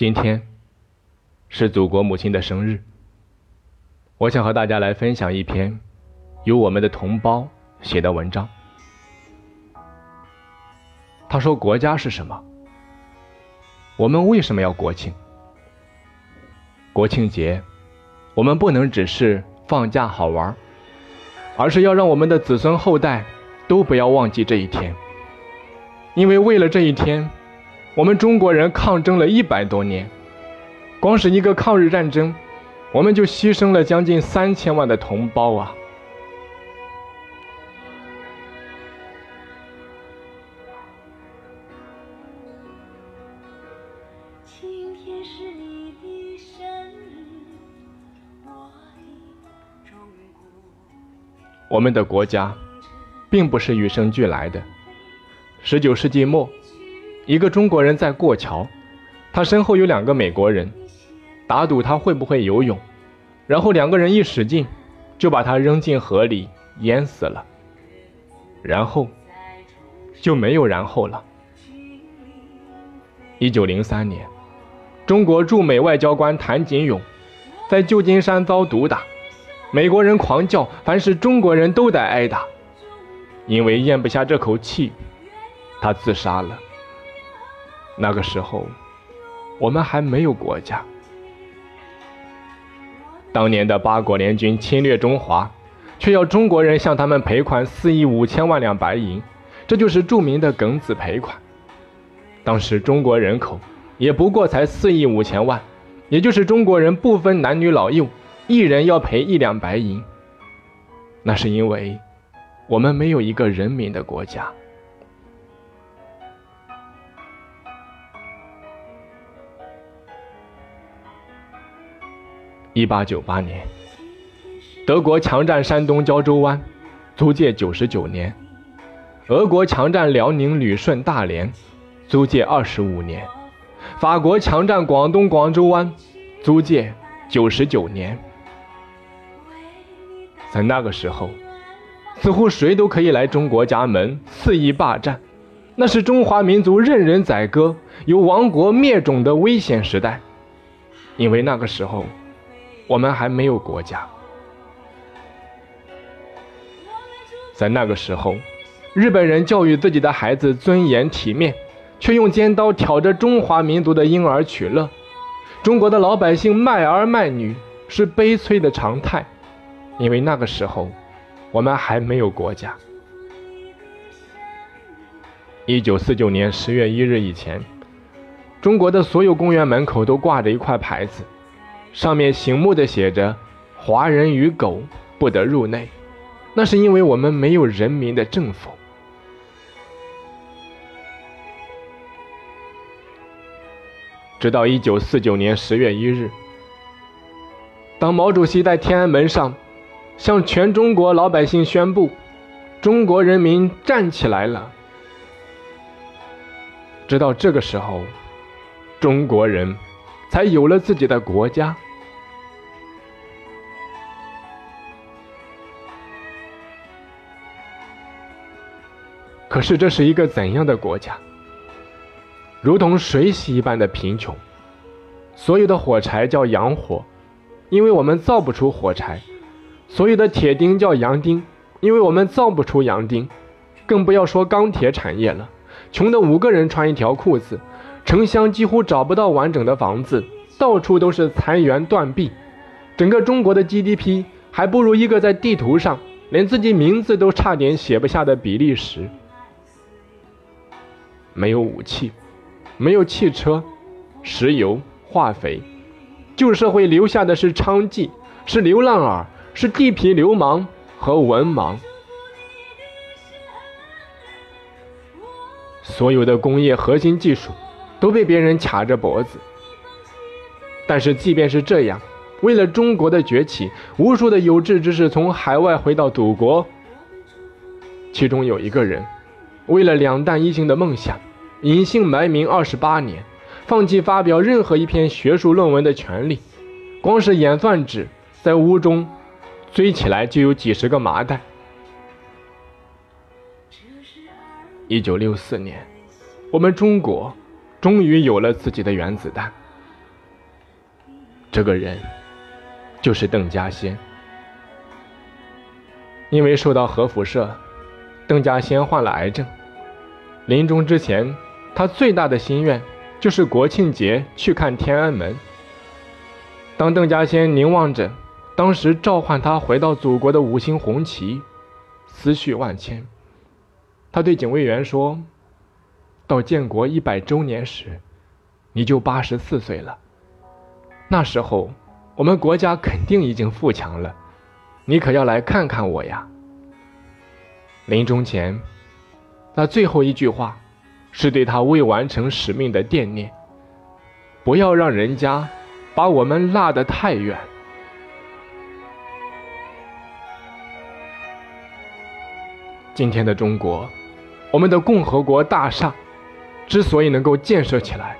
今天是祖国母亲的生日，我想和大家来分享一篇由我们的同胞写的文章。他说：“国家是什么？我们为什么要国庆？国庆节，我们不能只是放假好玩，而是要让我们的子孙后代都不要忘记这一天，因为为了这一天。”我们中国人抗争了一百多年，光是一个抗日战争，我们就牺牲了将近三千万的同胞啊！我的中国。我们的国家，并不是与生俱来的。十九世纪末。一个中国人在过桥，他身后有两个美国人，打赌他会不会游泳，然后两个人一使劲，就把他扔进河里淹死了。然后就没有然后了。一九零三年，中国驻美外交官谭锦勇在旧金山遭毒打，美国人狂叫，凡是中国人都得挨打，因为咽不下这口气，他自杀了。那个时候，我们还没有国家。当年的八国联军侵略中华，却要中国人向他们赔款四亿五千万两白银，这就是著名的庚子赔款。当时中国人口也不过才四亿五千万，也就是中国人不分男女老幼，一人要赔一两白银。那是因为我们没有一个人民的国家。一八九八年，德国强占山东胶州湾，租界九十九年；俄国强占辽宁旅顺大连，租界二十五年；法国强占广东广州湾，租界九十九年。在那个时候，似乎谁都可以来中国家门肆意霸占，那是中华民族任人宰割、有亡国灭种的危险时代，因为那个时候。我们还没有国家，在那个时候，日本人教育自己的孩子尊严体面，却用尖刀挑着中华民族的婴儿取乐。中国的老百姓卖儿卖女是悲催的常态，因为那个时候我们还没有国家。一九四九年十月一日以前，中国的所有公园门口都挂着一块牌子。上面醒目的写着“华人与狗不得入内”，那是因为我们没有人民的政府。直到一九四九年十月一日，当毛主席在天安门上向全中国老百姓宣布“中国人民站起来了”，直到这个时候，中国人。才有了自己的国家。可是这是一个怎样的国家？如同水洗一般的贫穷。所有的火柴叫洋火，因为我们造不出火柴；所有的铁钉叫洋钉，因为我们造不出洋钉。更不要说钢铁产业了，穷的五个人穿一条裤子。城乡几乎找不到完整的房子，到处都是残垣断壁。整个中国的 GDP 还不如一个在地图上连自己名字都差点写不下的比利时。没有武器，没有汽车、石油、化肥，旧社会留下的是娼妓，是流浪儿，是地痞流氓和文盲。所有的工业核心技术。都被别人卡着脖子。但是即便是这样，为了中国的崛起，无数的有志之士从海外回到祖国。其中有一个人，为了两弹一星的梦想，隐姓埋名二十八年，放弃发表任何一篇学术论文的权利。光是演算纸在屋中堆起来就有几十个麻袋。一九六四年，我们中国。终于有了自己的原子弹，这个人就是邓稼先。因为受到核辐射，邓稼先患了癌症。临终之前，他最大的心愿就是国庆节去看天安门。当邓稼先凝望着当时召唤他回到祖国的五星红旗，思绪万千。他对警卫员说：“到建国一百周年时，你就八十四岁了。那时候，我们国家肯定已经富强了。你可要来看看我呀！”临终前，那最后一句话，是对他未完成使命的惦念。不要让人家把我们落得太远。今天的中国。我们的共和国大厦之所以能够建设起来，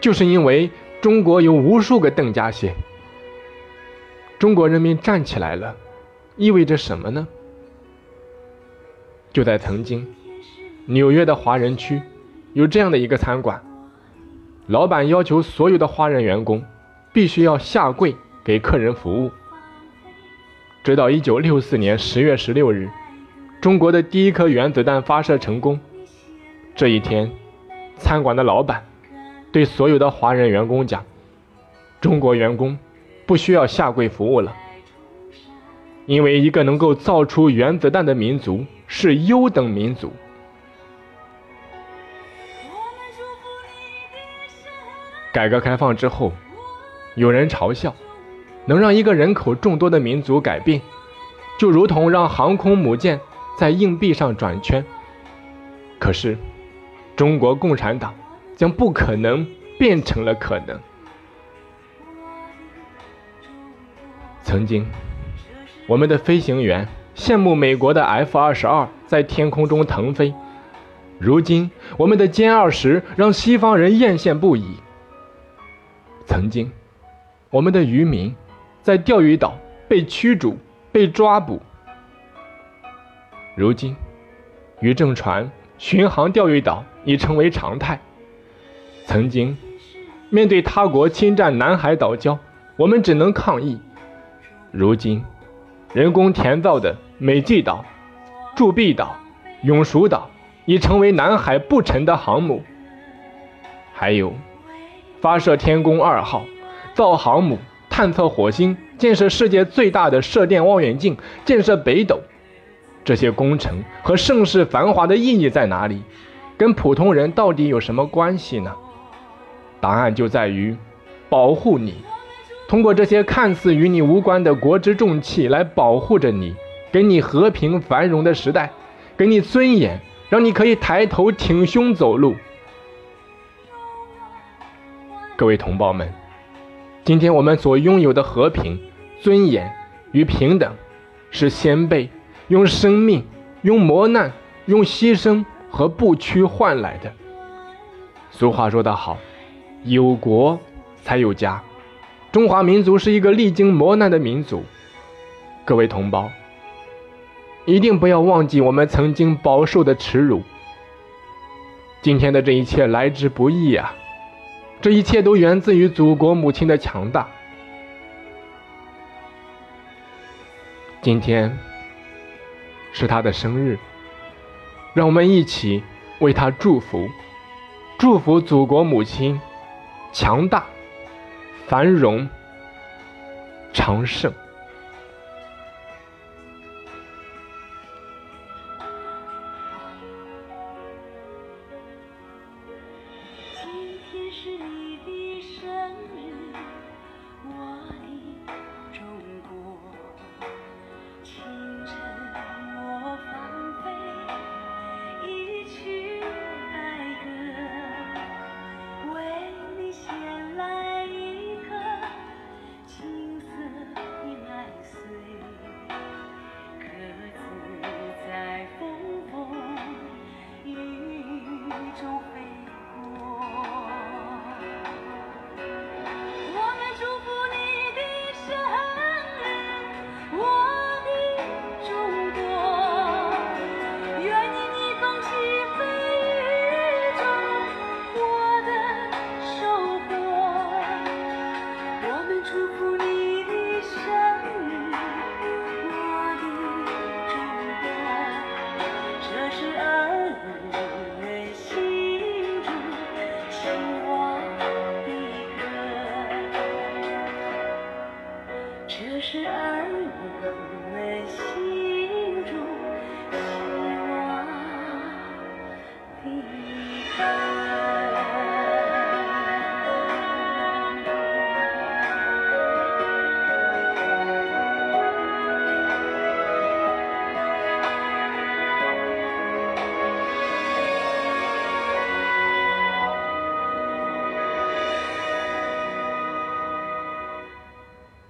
就是因为中国有无数个邓稼先。中国人民站起来了，意味着什么呢？就在曾经，纽约的华人区有这样的一个餐馆，老板要求所有的华人员工必须要下跪给客人服务。直到一九六四年十月十六日。中国的第一颗原子弹发射成功，这一天，餐馆的老板对所有的华人员工讲：“中国员工不需要下跪服务了，因为一个能够造出原子弹的民族是优等民族。”改革开放之后，有人嘲笑，能让一个人口众多的民族改变，就如同让航空母舰。在硬币上转圈，可是中国共产党将不可能变成了可能。曾经，我们的飞行员羡慕美国的 F 二十二在天空中腾飞；如今，我们的歼二十让西方人艳羡不已。曾经，我们的渔民在钓鱼岛被驱逐、被抓捕。如今，渔政船巡航钓鱼岛已成为常态。曾经，面对他国侵占南海岛礁，我们只能抗议。如今，人工填造的美济岛、铸币岛、永暑岛已成为南海不沉的航母。还有，发射天宫二号、造航母、探测火星、建设世界最大的射电望远镜、建设北斗。这些工程和盛世繁华的意义在哪里？跟普通人到底有什么关系呢？答案就在于保护你，通过这些看似与你无关的国之重器来保护着你，给你和平繁荣的时代，给你尊严，让你可以抬头挺胸走路。各位同胞们，今天我们所拥有的和平、尊严与平等，是先辈。用生命、用磨难、用牺牲和不屈换来的。俗话说得好，有国才有家。中华民族是一个历经磨难的民族。各位同胞，一定不要忘记我们曾经饱受的耻辱。今天的这一切来之不易啊！这一切都源自于祖国母亲的强大。今天。是他的生日，让我们一起为他祝福，祝福祖国母亲强大、繁荣、长盛。是爱。